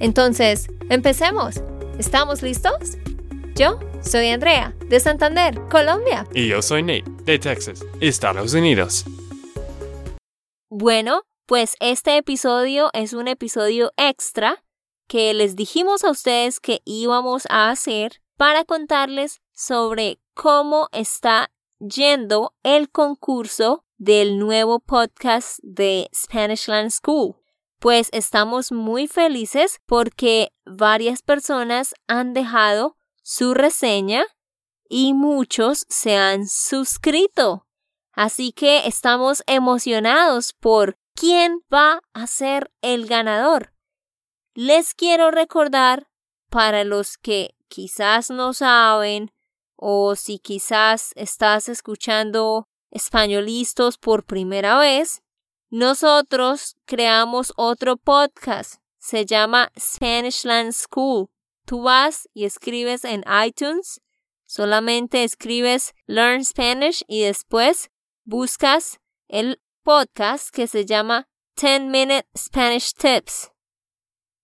Entonces, empecemos. ¿Estamos listos? Yo soy Andrea, de Santander, Colombia. Y yo soy Nate, de Texas, Estados Unidos. Bueno, pues este episodio es un episodio extra que les dijimos a ustedes que íbamos a hacer para contarles sobre cómo está yendo el concurso del nuevo podcast de Spanish Land School. Pues estamos muy felices porque varias personas han dejado su reseña y muchos se han suscrito. Así que estamos emocionados por quién va a ser el ganador. Les quiero recordar, para los que quizás no saben o si quizás estás escuchando españolistos por primera vez, nosotros creamos otro podcast. Se llama Spanishland School. Tú vas y escribes en iTunes, solamente escribes Learn Spanish y después buscas el podcast que se llama 10 Minute Spanish Tips,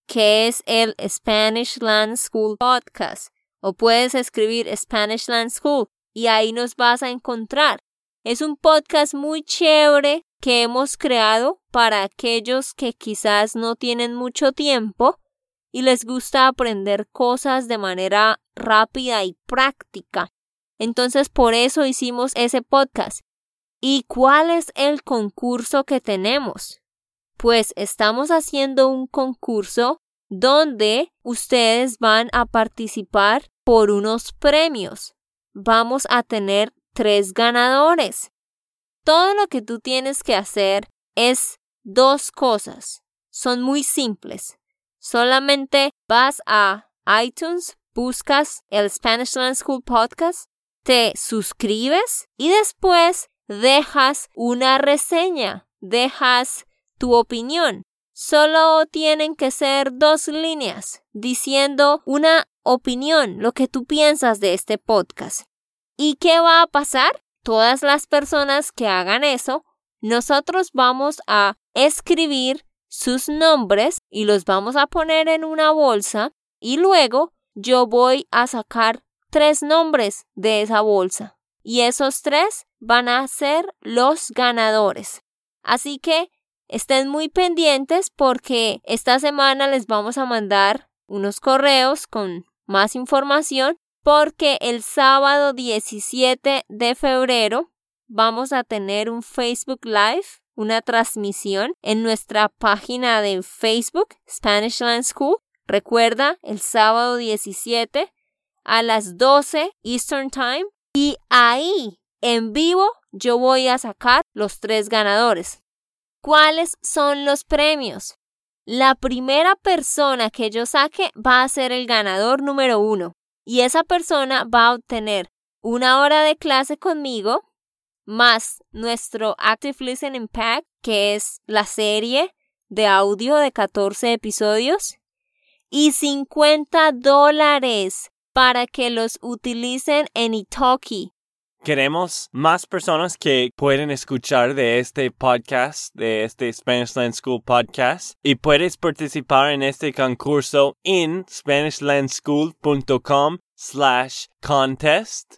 que es el Spanish Land School Podcast o puedes escribir Spanish Land School y ahí nos vas a encontrar. Es un podcast muy chévere que hemos creado para aquellos que quizás no tienen mucho tiempo y les gusta aprender cosas de manera rápida y práctica. Entonces por eso hicimos ese podcast. ¿Y cuál es el concurso que tenemos? Pues estamos haciendo un concurso donde ustedes van a participar por unos premios. Vamos a tener tres ganadores. Todo lo que tú tienes que hacer es dos cosas. Son muy simples. Solamente vas a iTunes, buscas el Spanish Land School Podcast, te suscribes y después dejas una reseña, dejas tu opinión. Solo tienen que ser dos líneas diciendo una opinión, lo que tú piensas de este podcast. ¿Y qué va a pasar? Todas las personas que hagan eso, nosotros vamos a escribir sus nombres y los vamos a poner en una bolsa y luego yo voy a sacar tres nombres de esa bolsa y esos tres van a ser los ganadores. Así que Estén muy pendientes porque esta semana les vamos a mandar unos correos con más información porque el sábado 17 de febrero vamos a tener un Facebook Live, una transmisión en nuestra página de Facebook, Spanish Land School. Recuerda, el sábado 17 a las 12 Eastern Time y ahí en vivo yo voy a sacar los tres ganadores. ¿Cuáles son los premios? La primera persona que yo saque va a ser el ganador número uno y esa persona va a obtener una hora de clase conmigo más nuestro Active Listening Pack, que es la serie de audio de 14 episodios, y 50 dólares para que los utilicen en Italki, Queremos más personas que pueden escuchar de este podcast, de este Spanish Land School podcast, y puedes participar en este concurso en SpanishLandSchool.com slash contest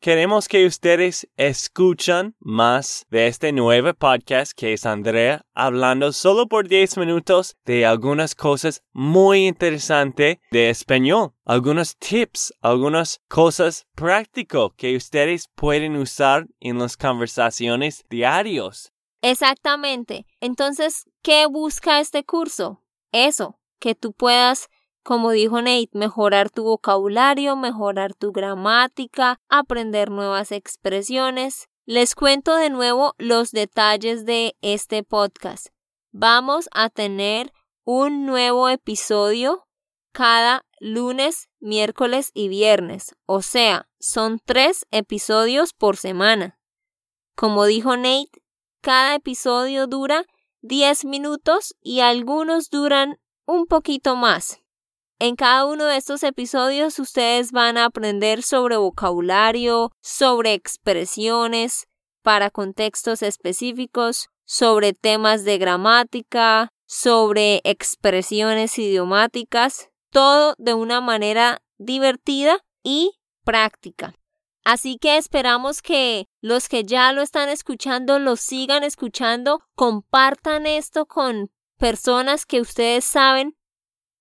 Queremos que ustedes escuchan más de este nuevo podcast que es Andrea hablando solo por 10 minutos de algunas cosas muy interesantes de español, algunos tips, algunas cosas prácticas que ustedes pueden usar en las conversaciones diarios. Exactamente. Entonces, ¿qué busca este curso? Eso, que tú puedas como dijo Nate, mejorar tu vocabulario, mejorar tu gramática, aprender nuevas expresiones. Les cuento de nuevo los detalles de este podcast. Vamos a tener un nuevo episodio cada lunes, miércoles y viernes. O sea, son tres episodios por semana. Como dijo Nate, cada episodio dura 10 minutos y algunos duran un poquito más. En cada uno de estos episodios ustedes van a aprender sobre vocabulario, sobre expresiones para contextos específicos, sobre temas de gramática, sobre expresiones idiomáticas, todo de una manera divertida y práctica. Así que esperamos que los que ya lo están escuchando lo sigan escuchando, compartan esto con personas que ustedes saben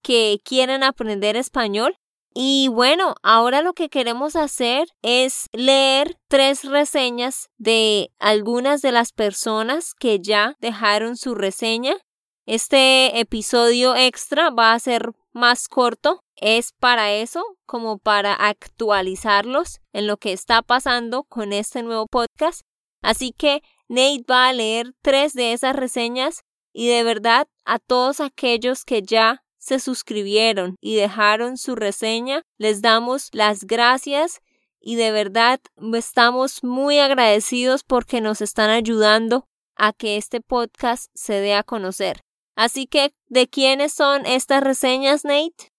que quieren aprender español. Y bueno, ahora lo que queremos hacer es leer tres reseñas de algunas de las personas que ya dejaron su reseña. Este episodio extra va a ser más corto es para eso, como para actualizarlos en lo que está pasando con este nuevo podcast. Así que Nate va a leer tres de esas reseñas y de verdad a todos aquellos que ya se suscribieron y dejaron su reseña, les damos las gracias y de verdad estamos muy agradecidos porque nos están ayudando a que este podcast se dé a conocer. Así que, ¿de quiénes son estas reseñas, Nate?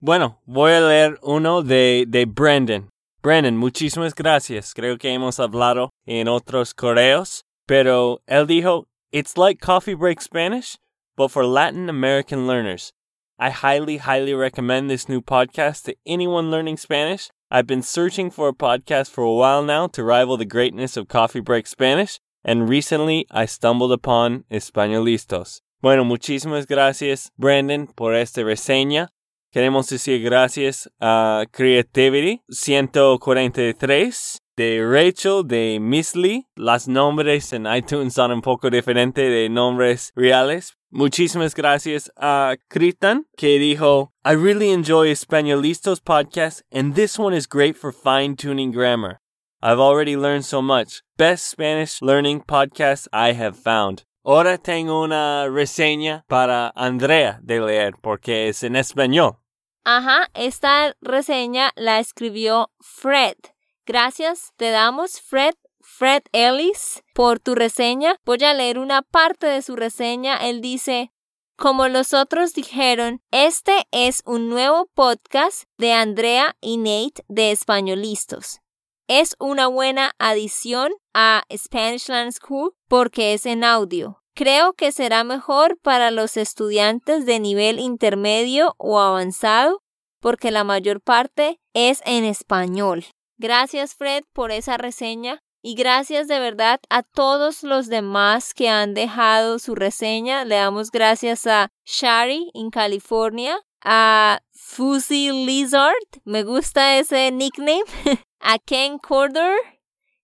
Bueno, voy a leer uno de, de Brandon. Brandon, muchísimas gracias. Creo que hemos hablado en otros correos, pero él dijo, It's like Coffee Break Spanish, but for Latin American learners. I highly, highly recommend this new podcast to anyone learning Spanish. I've been searching for a podcast for a while now to rival the greatness of Coffee Break Spanish, and recently I stumbled upon Españolistos. Bueno, muchísimas gracias, Brandon, por esta reseña. Queremos decir gracias a Creativity 143 de Rachel de Miss Lee. Las nombres en iTunes son un poco diferentes de nombres reales. Muchísimas gracias a Kritan que dijo, I really enjoy Españolistos podcast and this one is great for fine tuning grammar. I've already learned so much. Best Spanish learning podcast I have found. Ahora tengo una reseña para Andrea de leer porque es en español. Ajá, esta reseña la escribió Fred. Gracias, te damos Fred, Fred Ellis, por tu reseña. Voy a leer una parte de su reseña. Él dice, como los otros dijeron, este es un nuevo podcast de Andrea y Nate de Españolistos. Es una buena adición a Spanish Land School porque es en audio. Creo que será mejor para los estudiantes de nivel intermedio o avanzado porque la mayor parte es en español. Gracias Fred por esa reseña y gracias de verdad a todos los demás que han dejado su reseña. Le damos gracias a Shari en California, a Fuzzy Lizard, me gusta ese nickname, a Ken Corder.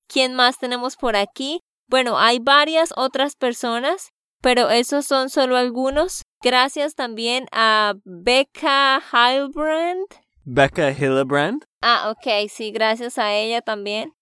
¿Quién más tenemos por aquí? Bueno, hay varias otras personas, pero esos son solo algunos. Gracias también a Becca Hilbrand. Becca Hillebrand. Ah, ok, sí, gracias a ella también.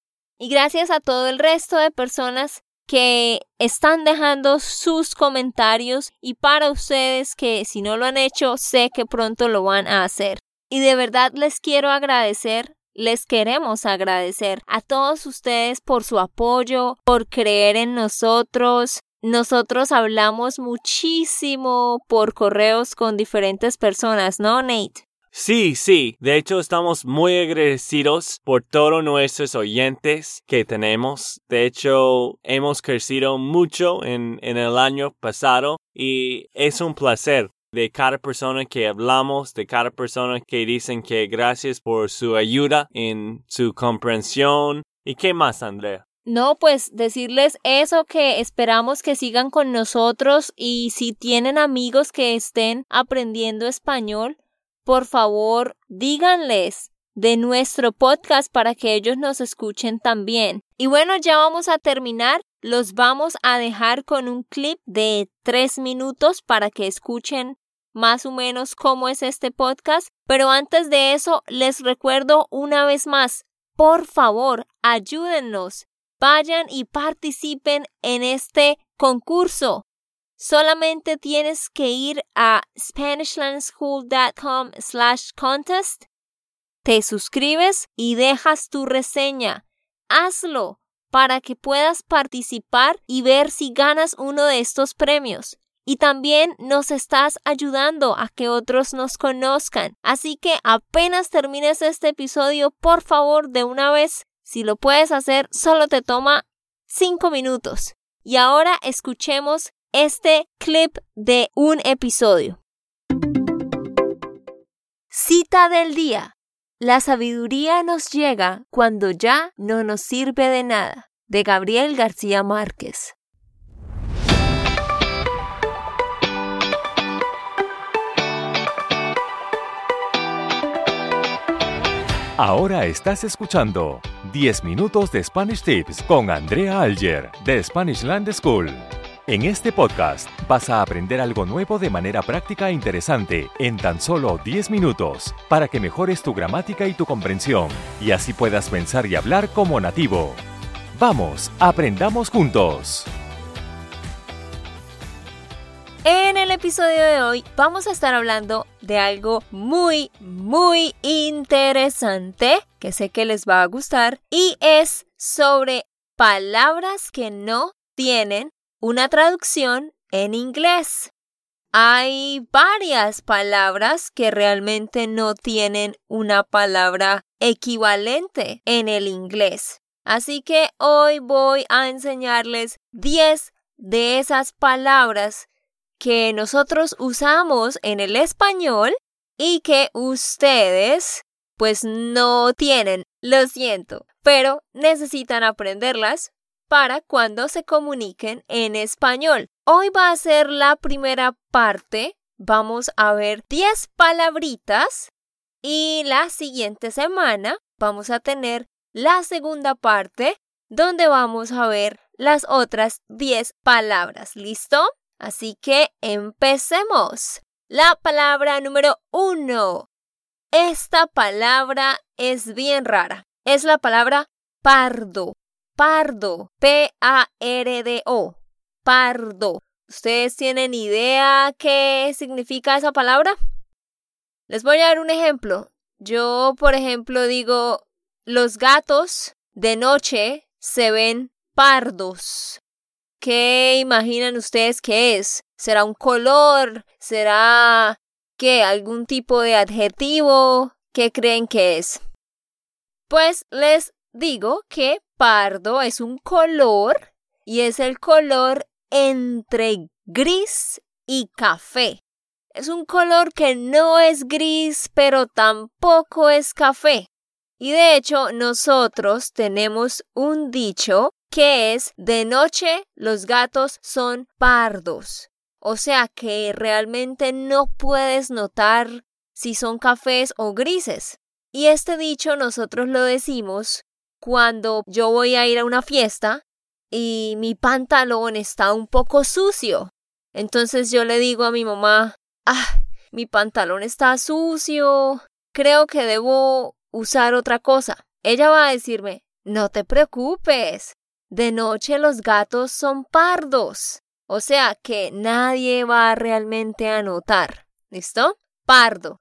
Y gracias a todo el resto de personas que están dejando sus comentarios y para ustedes que si no lo han hecho, sé que pronto lo van a hacer. Y de verdad les quiero agradecer les queremos agradecer a todos ustedes por su apoyo, por creer en nosotros. Nosotros hablamos muchísimo por correos con diferentes personas, ¿no, Nate? Sí, sí. De hecho, estamos muy agradecidos por todos nuestros oyentes que tenemos. De hecho, hemos crecido mucho en, en el año pasado y es un placer de cada persona que hablamos, de cada persona que dicen que gracias por su ayuda en su comprensión. ¿Y qué más, Andrea? No, pues decirles eso que esperamos que sigan con nosotros y si tienen amigos que estén aprendiendo español, por favor díganles de nuestro podcast para que ellos nos escuchen también. Y bueno, ya vamos a terminar. Los vamos a dejar con un clip de tres minutos para que escuchen más o menos cómo es este podcast. Pero antes de eso, les recuerdo una vez más, por favor, ayúdennos. Vayan y participen en este concurso. Solamente tienes que ir a SpanishLandSchool.com slash contest, te suscribes y dejas tu reseña. Hazlo para que puedas participar y ver si ganas uno de estos premios. Y también nos estás ayudando a que otros nos conozcan. Así que apenas termines este episodio, por favor, de una vez, si lo puedes hacer, solo te toma 5 minutos. Y ahora escuchemos este clip de un episodio. Cita del día. La sabiduría nos llega cuando ya no nos sirve de nada. De Gabriel García Márquez. Ahora estás escuchando 10 minutos de Spanish Tips con Andrea Alger de Spanish Land School. En este podcast vas a aprender algo nuevo de manera práctica e interesante en tan solo 10 minutos para que mejores tu gramática y tu comprensión y así puedas pensar y hablar como nativo. Vamos, aprendamos juntos. En el episodio de hoy vamos a estar hablando de algo muy, muy interesante que sé que les va a gustar y es sobre palabras que no tienen una traducción en inglés. Hay varias palabras que realmente no tienen una palabra equivalente en el inglés. Así que hoy voy a enseñarles 10 de esas palabras que nosotros usamos en el español y que ustedes pues no tienen. Lo siento, pero necesitan aprenderlas para cuando se comuniquen en español. Hoy va a ser la primera parte. Vamos a ver 10 palabritas y la siguiente semana vamos a tener la segunda parte donde vamos a ver las otras 10 palabras. ¿Listo? Así que empecemos. La palabra número uno. Esta palabra es bien rara. Es la palabra pardo pardo, P-A-R-D-O, pardo. ¿Ustedes tienen idea qué significa esa palabra? Les voy a dar un ejemplo. Yo, por ejemplo, digo, los gatos de noche se ven pardos. ¿Qué imaginan ustedes que es? ¿Será un color? ¿Será qué? ¿Algún tipo de adjetivo? ¿Qué creen que es? Pues les digo que pardo es un color y es el color entre gris y café. Es un color que no es gris, pero tampoco es café. Y de hecho, nosotros tenemos un dicho que es de noche los gatos son pardos. O sea que realmente no puedes notar si son cafés o grises. Y este dicho nosotros lo decimos cuando yo voy a ir a una fiesta y mi pantalón está un poco sucio. Entonces yo le digo a mi mamá, ah, mi pantalón está sucio, creo que debo usar otra cosa. Ella va a decirme, no te preocupes, de noche los gatos son pardos. O sea que nadie va realmente a notar. ¿Listo? Pardo.